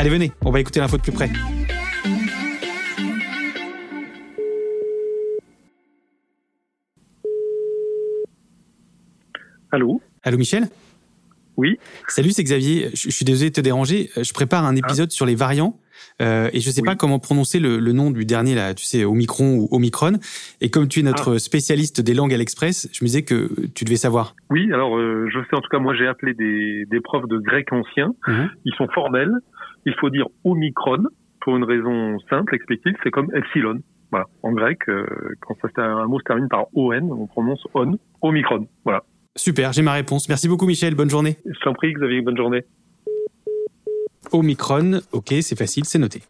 Allez, venez, on va écouter l'info de plus près. Allô Allô Michel Oui Salut, c'est Xavier. Je, je suis désolé de te déranger. Je prépare un épisode sur les variants. Euh, et je sais Oui. pas comment prononcer le, le nom du dernier là, tu sais, Omicron ou Omicron. Et comme tu es notre spécialiste des langues à l'Express, je me disais que tu devais savoir. Oui, alors euh, je sais en tout cas, moi j'ai appelé des, des profs de grec ancien. Mhm. Ils sont formels. Il faut dire Omicron pour une raison simple, explicite. C'est comme Epsilon. Voilà. En grec, euh, quand ça, un mot se termine par on, on prononce on. Omicron. Voilà. Super, j'ai ma réponse. Merci beaucoup Michel, bonne journée. Je t'en prie, Xavier, bonne journée. Omicron, ok, c'est facile, c'est noté.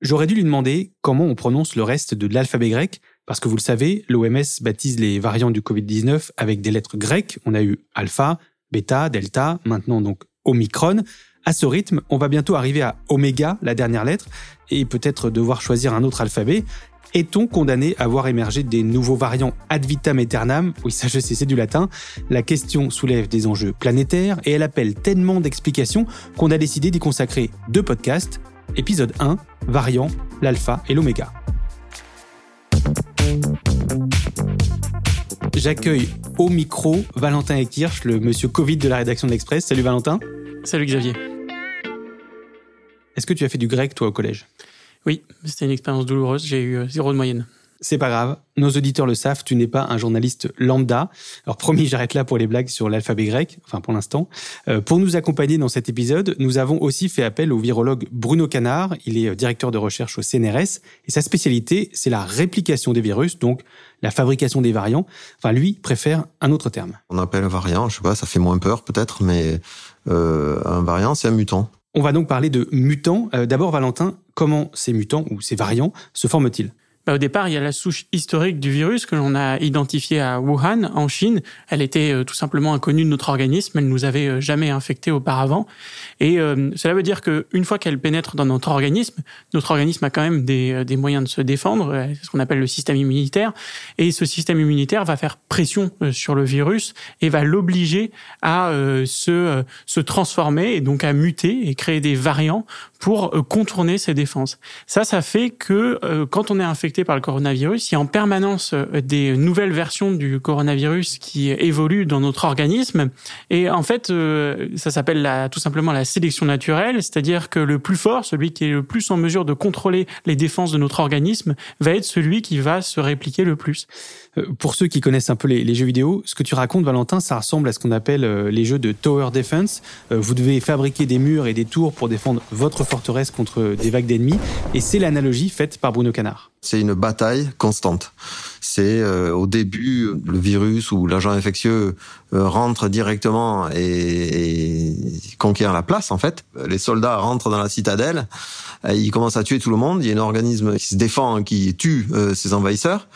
J'aurais dû lui demander comment on prononce le reste de l'alphabet grec, parce que vous le savez, l'OMS baptise les variants du Covid-19 avec des lettres grecques. On a eu alpha, bêta, delta, maintenant donc Omicron. À ce rythme, on va bientôt arriver à oméga, la dernière lettre, et peut-être devoir choisir un autre alphabet. Est-on condamné à voir émerger des nouveaux variants ad vitam aeternam? Oui, ça je sais, c'est du latin. La question soulève des enjeux planétaires et elle appelle tellement d'explications qu'on a décidé d'y consacrer deux podcasts. Épisode 1, variant, l'alpha et l'oméga. J'accueille au micro Valentin Ekirch, le monsieur Covid de la rédaction de l'Express. Salut Valentin. Salut Xavier. Est-ce que tu as fait du grec toi au collège? Oui, c'était une expérience douloureuse. J'ai eu euh, zéro de moyenne. C'est pas grave, nos auditeurs le savent, tu n'es pas un journaliste lambda. Alors promis, j'arrête là pour les blagues sur l'alphabet grec, enfin pour l'instant. Euh, pour nous accompagner dans cet épisode, nous avons aussi fait appel au virologue Bruno Canard. Il est euh, directeur de recherche au CNRS et sa spécialité, c'est la réplication des virus, donc la fabrication des variants. Enfin, lui préfère un autre terme. On appelle variant, je sais pas, ça fait moins peur peut-être, mais euh, un variant, c'est un mutant. On va donc parler de mutants. Euh, D'abord, Valentin, comment ces mutants ou ces variants se forment-ils? Bah, au départ, il y a la souche historique du virus que l'on a identifiée à Wuhan, en Chine. Elle était euh, tout simplement inconnue de notre organisme. Elle nous avait euh, jamais infectés auparavant. Et euh, cela veut dire que une fois qu'elle pénètre dans notre organisme, notre organisme a quand même des, moyens de se défendre. C'est ce qu'on appelle le système immunitaire. Et ce système immunitaire va faire pression sur le virus et va l'obliger à se, se transformer et donc à muter et créer des variants pour contourner ses défenses. Ça, ça fait que quand on est infecté par le coronavirus, il y a en permanence euh, des nouvelles versions du coronavirus qui évoluent dans notre organisme. Et en fait, euh, ça s'appelle tout simplement la sélection naturelle, c'est-à-dire que le plus fort, celui qui est le plus en mesure de contrôler les défenses de notre organisme, va être celui qui va se répliquer le plus. Euh, Pour ceux qui connaissent un peu les, jeux vidéo, ce que tu racontes, Valentin, ça ressemble à ce qu'on appelle euh, les jeux de tower defense. Euh, Vous devez fabriquer des murs et des tours pour défendre votre forteresse contre des vagues d'ennemis. Et c'est l'analogie faite par Bruno Canard. C'est une bataille constante. C'est euh, au début, le virus ou l'agent infectieux rentre directement et, conquiert la place en fait. Les soldats rentrent dans la citadelle, ils commencent à tuer tout le monde. Il y a un organisme qui se défend, qui tue euh, ses envahisseurs.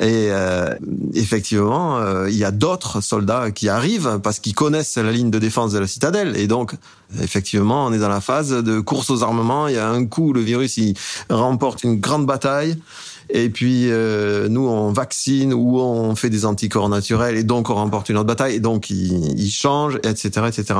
Et euh, effectivement, euh, il y a d'autres soldats qui arrivent parce qu'ils connaissent la ligne de défense de la citadelle. Et donc, effectivement, on est dans la phase de course aux armements. Il y a un coup, le virus il remporte une grande bataille. et puis euh, nous on vaccine ou on fait des anticorps naturels et donc on remporte une autre bataille et donc il, change, etc., etc.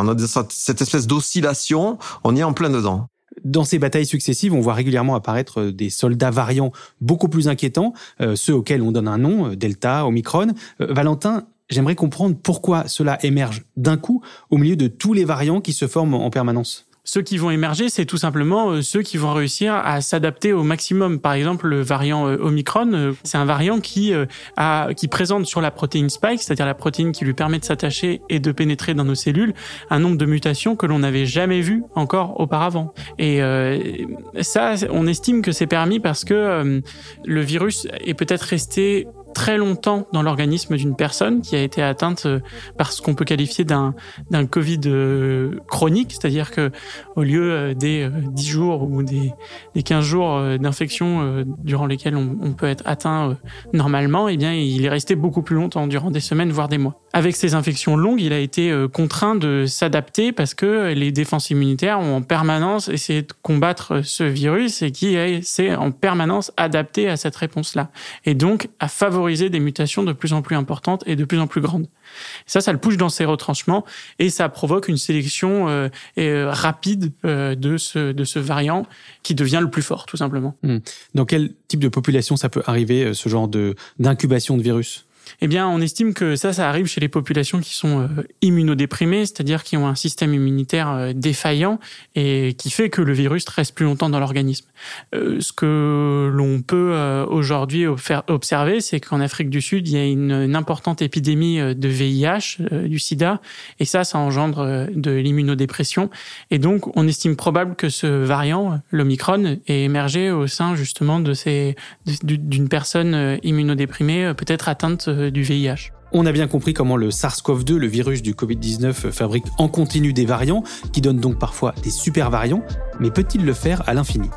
Cette espèce d'oscillation, on est en plein dedans. Dans ces batailles successives, on voit régulièrement apparaître des soldats variants beaucoup plus inquiétants, euh, ceux auxquels on donne un nom, euh, Delta, Omicron. Valentin, j'aimerais comprendre pourquoi cela émerge d'un coup au milieu de tous les variants qui se forment en permanence. Ceux qui vont émerger, c'est tout simplement euh, ceux qui vont réussir à s'adapter au maximum. Par exemple, le variant euh, Omicron, euh, c'est un variant qui a, qui présente sur la protéine spike, c'est-à-dire la protéine qui lui permet de s'attacher et de pénétrer dans nos cellules, un nombre de mutations que l'on n'avait jamais vu encore auparavant. Et ça, on estime que c'est permis parce que le virus est peut-être resté très longtemps dans l'organisme d'une personne qui a été atteinte euh, par ce qu'on peut qualifier d'un Covid euh, chronique, c'est-à-dire que au lieu euh, des 10 jours ou des, des 15 jours d'infection durant lesquels on, on, peut être atteint normalement, eh bien il est resté beaucoup plus longtemps, durant des semaines voire des mois. Avec ces infections longues, il a été contraint de s'adapter parce que les défenses immunitaires ont en permanence essayé de combattre ce virus et qui s'est en permanence adapté à cette réponse-là. Et donc à favoriser des mutations de plus en plus importantes et de plus en plus grandes. ça, ça le pousse dans ses retranchements et ça provoque une sélection euh, euh, rapide euh, de, ce, de ce variant qui devient le plus fort, tout simplement. Hmm. Dans quel type de population ça peut arriver, ce genre d'incubation de virus? Eh bien, on estime que ça, ça arrive chez les populations qui sont euh, immunodéprimées, c'est-à-dire qui ont un système immunitaire euh, défaillant et qui fait que le virus reste plus longtemps dans l'organisme. Euh, ce que l'on peut aujourd'hui observer, c'est qu'en Afrique du Sud, il y a une, importante épidémie de VIH, du SIDA, et ça, ça engendre de l'immunodépression. Et donc, on estime probable que ce variant, l'Omicron, ait émergé au sein justement de ces d'une personne immunodéprimée, peut-être atteinte du VIH. On a bien compris comment le SARS-CoV-2, le virus du Covid-19, fabrique en continu des variants, qui donnent donc parfois des super variants, mais peut-il le faire à l'infini?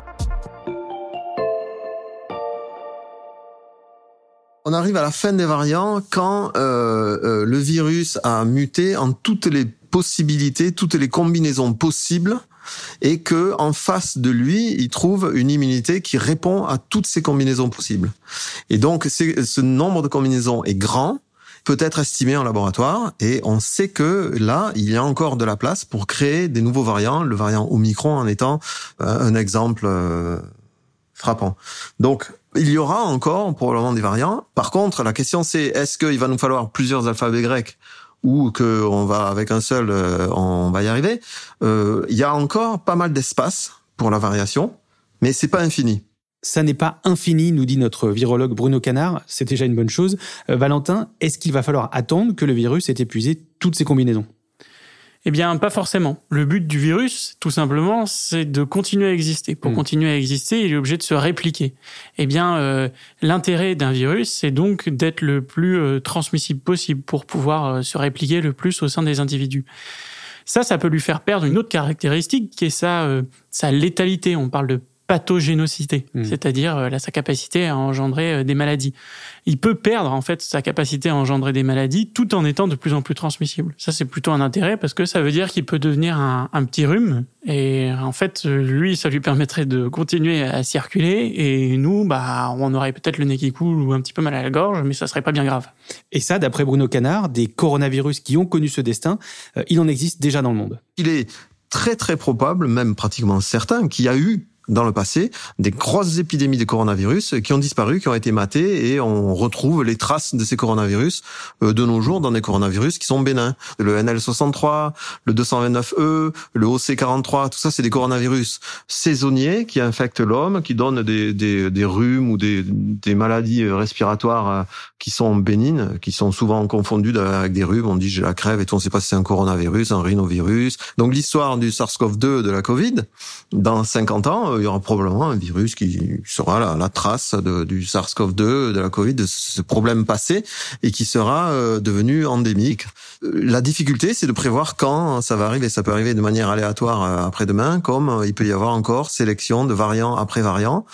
On arrive à la fin des variants quand euh, euh, le virus a muté en toutes les possibilités, toutes les combinaisons possibles et que en face de lui, il trouve une immunité qui répond à toutes ces combinaisons possibles. Et donc, ce nombre de combinaisons est grand, peut être estimé en laboratoire et on sait que là, il y a encore de la place pour créer des nouveaux variants, le variant Omicron en étant euh, un exemple euh, frappant. Donc, il y aura encore probablement des variants. Par contre, la question c'est est-ce qu'il va nous falloir plusieurs alphabets grecs ou que on va avec un seul, euh, on va y arriver. Euh, il y a encore pas mal d'espace pour la variation, mais c'est pas infini. Ça n'est pas infini, nous dit notre virologue Bruno Canard. C'est déjà une bonne chose. Euh, Valentin, est-ce qu'il va falloir attendre que le virus ait épuisé toutes ses combinaisons? Eh bien, pas forcément. Le but du virus, tout simplement, c'est de continuer à exister. Pour hmm. continuer à exister, il est obligé de se répliquer. Eh bien, euh, l'intérêt d'un virus, c'est donc d'être le plus euh, transmissible possible pour pouvoir euh, se répliquer le plus au sein des individus. Ça, ça peut lui faire perdre une autre caractéristique qui est sa, sa létalité. On parle de pathogénocité, hmm. c'est-à-dire euh, sa capacité à engendrer euh, des maladies. Il peut perdre en fait sa capacité à engendrer des maladies tout en étant de plus en plus transmissible. Ça c'est plutôt un intérêt parce que ça veut dire qu'il peut devenir un, petit rhume et en fait lui ça lui permettrait de continuer à circuler et nous bah on aurait peut-être le nez qui coule ou un petit peu mal à la gorge mais ça serait pas bien grave. Et ça d'après Bruno Canard, des coronavirus qui ont connu ce destin, euh, il en existe déjà dans le monde. Il est très très probable, même pratiquement certain, qu'il y a eu dans le passé des grosses épidémies de coronavirus qui ont disparu, qui ont été matées et on retrouve les traces de ces coronavirus euh, de nos jours dans des coronavirus qui sont bénins. Le NL63, le 229E, le OC43, tout ça c'est des coronavirus saisonniers qui infectent l'homme, qui donnent des, des, des rhumes ou des, des maladies respiratoires euh, qui sont bénines, qui sont souvent confondues avec des rhumes. On dit j'ai la crève et tout, on ne sait pas si c'est un coronavirus, un rhinovirus. Donc l'histoire du SARS-CoV-2 de la Covid, dans 50 ans, il y aura probablement un virus qui sera la, trace du SARS-CoV-2, de la Covid, de ce problème passé, et qui sera euh, devenu endémique. Euh, la difficulté, c'est de prévoir quand ça va arriver. Ça peut arriver de manière aléatoire euh, après-demain, comme il peut y avoir encore sélection de variants après variants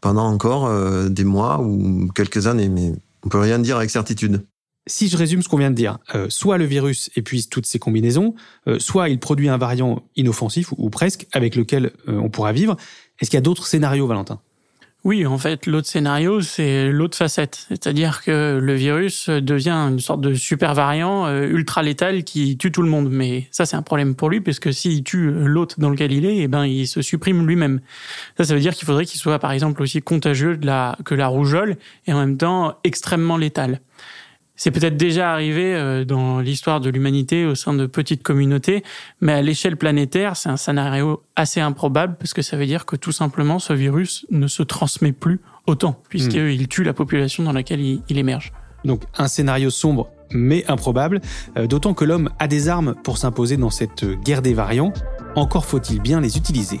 pendant encore des mois ou quelques années, mais on peut rien dire avec certitude. Si je résume ce qu'on vient de dire, soit le virus épuise toutes ses combinaisons, soit il produit un variant inoffensif ou, presque avec lequel on pourra vivre, est-ce qu'il y a d'autres scénarios, Valentin? Oui, en fait, l'autre scénario, c'est l'autre facette. C'est-à-dire que le virus devient une sorte de super variant euh, ultra létal qui tue tout le monde. Mais ça, c'est un problème pour lui, puisque s'il tue l'autre dans lequel il est, eh ben, il se supprime lui-même. Ça, ça veut dire qu'il faudrait qu'il soit, par exemple, aussi contagieux de la, que la rougeole et en même temps extrêmement létal. C'est peut-être déjà arrivé euh, dans l'histoire de l'humanité au sein de petites communautés, mais à l'échelle planétaire, c'est un scénario assez improbable parce que ça veut dire que tout simplement ce virus ne se transmet plus autant puisqu'il hmm. tue la population dans laquelle il, émerge. Donc un scénario sombre mais improbable, euh, d'autant que l'homme a des armes pour s'imposer dans cette guerre des variants. Encore faut-il bien les utiliser.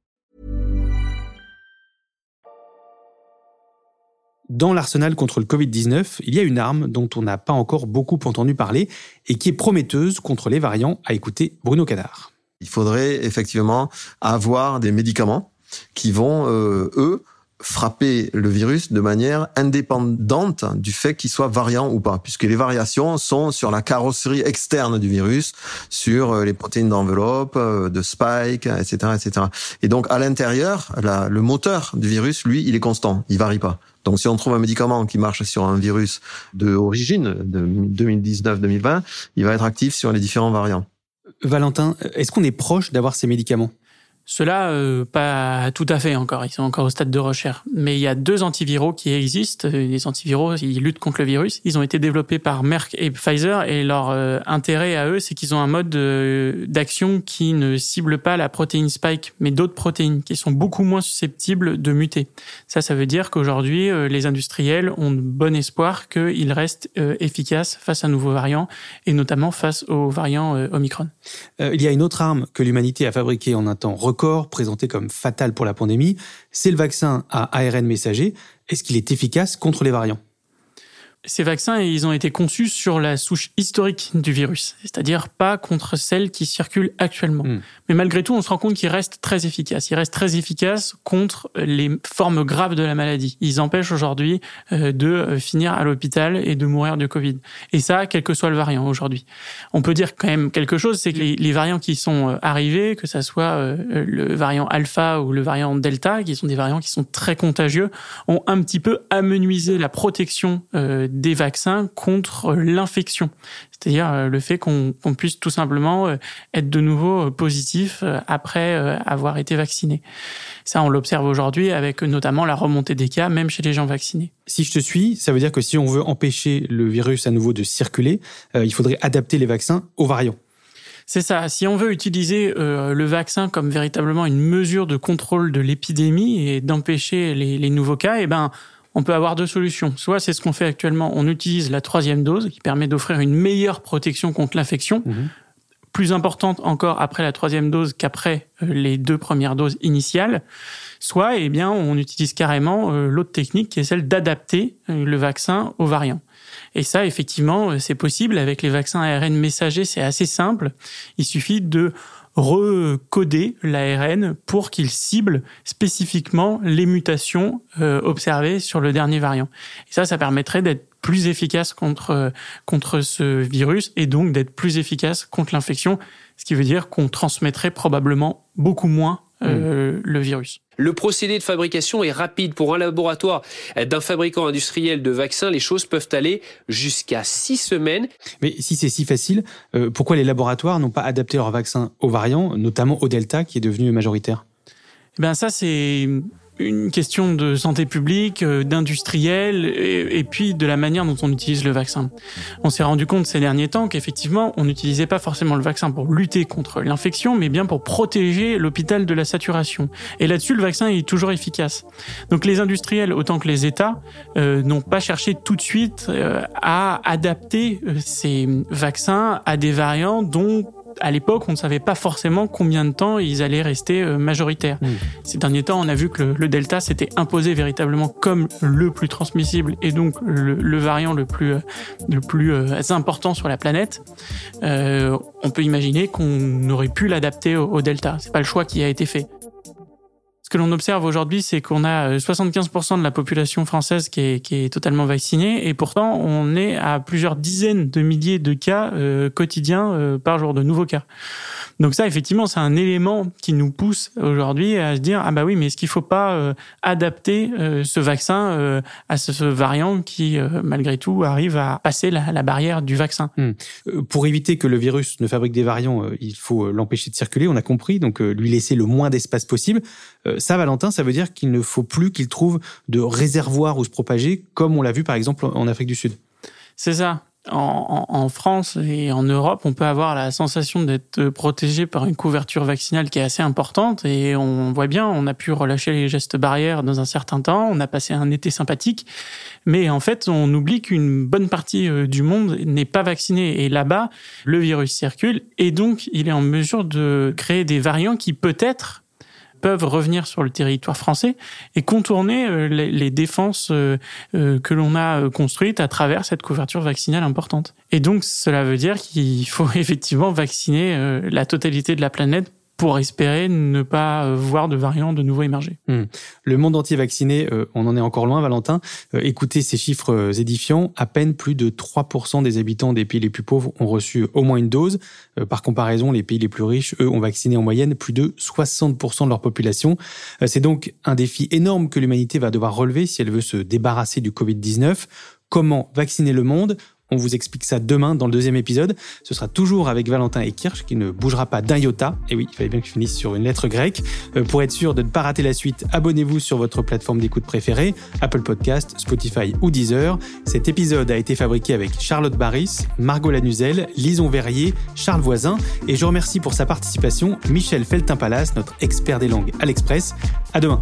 Dans l'arsenal contre le Covid-19, il y a une arme dont on n'a pas encore beaucoup entendu parler et qui est prometteuse contre les variants, à écouter Bruno Canard. Il faudrait effectivement avoir des médicaments qui vont, euh, eux, frapper le virus de manière indépendante du fait qu'il soit variant ou pas, puisque les variations sont sur la carrosserie externe du virus, sur euh, les protéines d'enveloppe, euh, de spike, etc., etc. Et donc à l'intérieur, le moteur du virus, lui, il est constant, il varie pas. Donc si on trouve un médicament qui marche sur un virus de origine de 2019-2020, il va être actif sur les différents variants. Valentin, est-ce qu'on est proche d'avoir ces médicaments? Cela, euh, pas tout à fait encore. Ils sont encore au stade de recherche. Mais il y a deux antiviraux qui existent. Les antiviraux, ils luttent contre le virus. Ils ont été développés par Merck et Pfizer. Et leur euh, intérêt à eux, c'est qu'ils ont un mode euh, d'action qui ne cible pas la protéine spike, mais d'autres protéines qui sont beaucoup moins susceptibles de muter. Ça, ça veut dire qu'aujourd'hui, les industriels ont bon espoir qu'ils restent efficaces face à un nouveau variant, et notamment face au variant Omicron. il y a une autre arme que l'humanité a fabriquée en un temps record présenté comme fatal pour la pandémie, c'est le vaccin à ARN messager. Est-ce qu'il est efficace contre les variants? Ces vaccins, ils ont été conçus sur la souche historique du virus, c'est-à-dire pas contre celle qui circule actuellement. Hmm. Mais malgré tout, on se rend compte qu'ils restent très efficaces. Ils restent très efficaces contre les formes graves de la maladie. Ils empêchent aujourd'hui euh, de euh, finir à l'hôpital et de mourir du Covid. Et ça, quel que soit le variant aujourd'hui. On peut dire quand même quelque chose, c'est que les, variants qui sont euh, arrivés, que ça soit le variant alpha ou le variant delta, qui sont des variants qui sont très contagieux, ont un petit peu amenuisé la protection des vaccins contre l'infection. C'est-à-dire euh, le fait qu'on puisse tout simplement euh, être de nouveau euh, positif après avoir été vacciné. Ça, on l'observe aujourd'hui avec notamment la remontée des cas, même chez les gens vaccinés. Si je te suis, ça veut dire que si on veut empêcher le virus à nouveau de circuler, il faudrait adapter les vaccins aux variants. C'est ça. Si on veut utiliser le vaccin comme véritablement une mesure de contrôle de l'épidémie et d'empêcher les, les, nouveaux cas, eh ben, on peut avoir deux solutions. Soit c'est ce qu'on fait actuellement, on utilise la troisième dose qui permet d'offrir une meilleure protection contre l'infection, mhm. plus importante encore après la troisième dose qu'après euh, les deux premières doses initiales. Soit, eh bien, on utilise carrément euh, l'autre technique qui est celle d'adapter euh, le vaccin aux variants. Et ça, effectivement, c'est possible avec les vaccins ARN messagers, c'est assez simple. Il suffit de recoder l'ARN pour qu'il cible spécifiquement les mutations euh, observées sur le dernier variant. Et ça, ça permettrait d'être plus efficace contre euh, contre ce virus et donc d'être plus efficace contre l'infection, ce qui veut dire qu'on transmettrait probablement beaucoup moins euh, mm. le virus. Le procédé de fabrication est rapide. Pour un laboratoire d'un fabricant industriel de vaccins, les choses peuvent aller jusqu'à six semaines. Mais si c'est si facile, euh, pourquoi les laboratoires n'ont pas adapté leurs vaccins aux variants, notamment au Delta qui est devenu majoritaire? Eh ben ça c'est une question de santé publique, euh, d'industriel, et, puis de la manière dont on utilise le vaccin. On s'est rendu compte ces derniers temps qu'effectivement, on n'utilisait pas forcément le vaccin pour lutter contre l'infection, mais bien pour protéger l'hôpital de la saturation. Et là-dessus, le vaccin est toujours efficace. Donc les industriels, autant que les États, euh, n'ont pas cherché tout de suite euh, à adapter ces vaccins à des variants dont à l'époque, on ne savait pas forcément combien de temps ils allaient rester euh, majoritaires. Mm. Ces derniers temps, on a vu que le, le Delta s'était imposé véritablement comme le plus transmissible et donc le, le variant le plus, euh, le plus euh, important sur la planète. Euh, on peut imaginer qu'on aurait pu l'adapter au, au Delta. C'est pas le choix qui a été fait. Ce que l'on observe aujourd'hui, c'est qu'on a euh, 75% de la population française qui est, totalement vaccinée, et pourtant on est à plusieurs dizaines de milliers de cas euh, quotidiens euh, par jour, de nouveaux cas. Donc ça, effectivement, c'est un élément qui nous pousse aujourd'hui à se dire ah bah oui, mais est-ce qu'il faut pas euh, adapter euh, ce vaccin euh, à ce, variant qui, euh, malgré tout, arrive à passer la, barrière du vaccin? Euh, Pour éviter que le virus ne fabrique des variants, euh, il faut euh, l'empêcher de circuler, on a compris, donc euh, lui laisser le moins d'espace possible. Euh, Ça, Valentin, ça veut dire qu'il ne faut plus qu'il trouve de réservoir où se propager, comme on l'a vu par exemple en Afrique du Sud. C'est ça. En, en- en France et en Europe, on peut avoir la sensation d'être protégé par une couverture vaccinale qui est assez importante et on voit bien, on a pu relâcher les gestes barrières dans un certain temps, on a passé un été sympathique, mais en fait, on oublie qu'une bonne partie euh, du monde n'est pas vaccinée et là-bas, le virus circule et donc il est en mesure de créer des variants qui peut-être peuvent revenir sur le territoire français et contourner euh, les, les défenses euh, euh, que l'on a construites à travers cette couverture vaccinale importante. Et donc cela veut dire qu'il faut effectivement vacciner la totalité de la planète pour espérer ne pas euh, voir de variants de nouveau émerger. Le monde entier vacciné, euh, on en est encore loin, Valentin. Euh, écoutez ces chiffres édifiants. À peine plus de 3% des habitants des pays les plus pauvres ont reçu au moins une dose. Par comparaison, les pays les plus riches, eux, ont vacciné en moyenne plus de 60% de leur population. C'est donc un défi énorme que l'humanité va devoir relever si elle veut se débarrasser du Covid-19. Comment vacciner le monde? On vous explique ça demain dans le deuxième épisode. Ce sera toujours avec Valentin et Kirsch qui ne bougera pas d'un iota. Et oui, il fallait bien que je finisse sur une lettre grecque. Euh, pour être sûr de ne pas rater la suite, abonnez-vous sur votre plateforme d'écoute préférée, Apple Podcast, Spotify ou Deezer. Cet épisode a été fabriqué avec Charlotte Barris, Margot Lanuzel, Lison Verrier, Charles Voisin et je remercie pour sa participation Michel Feltin-Palas, notre expert des langues à l'Express. À demain.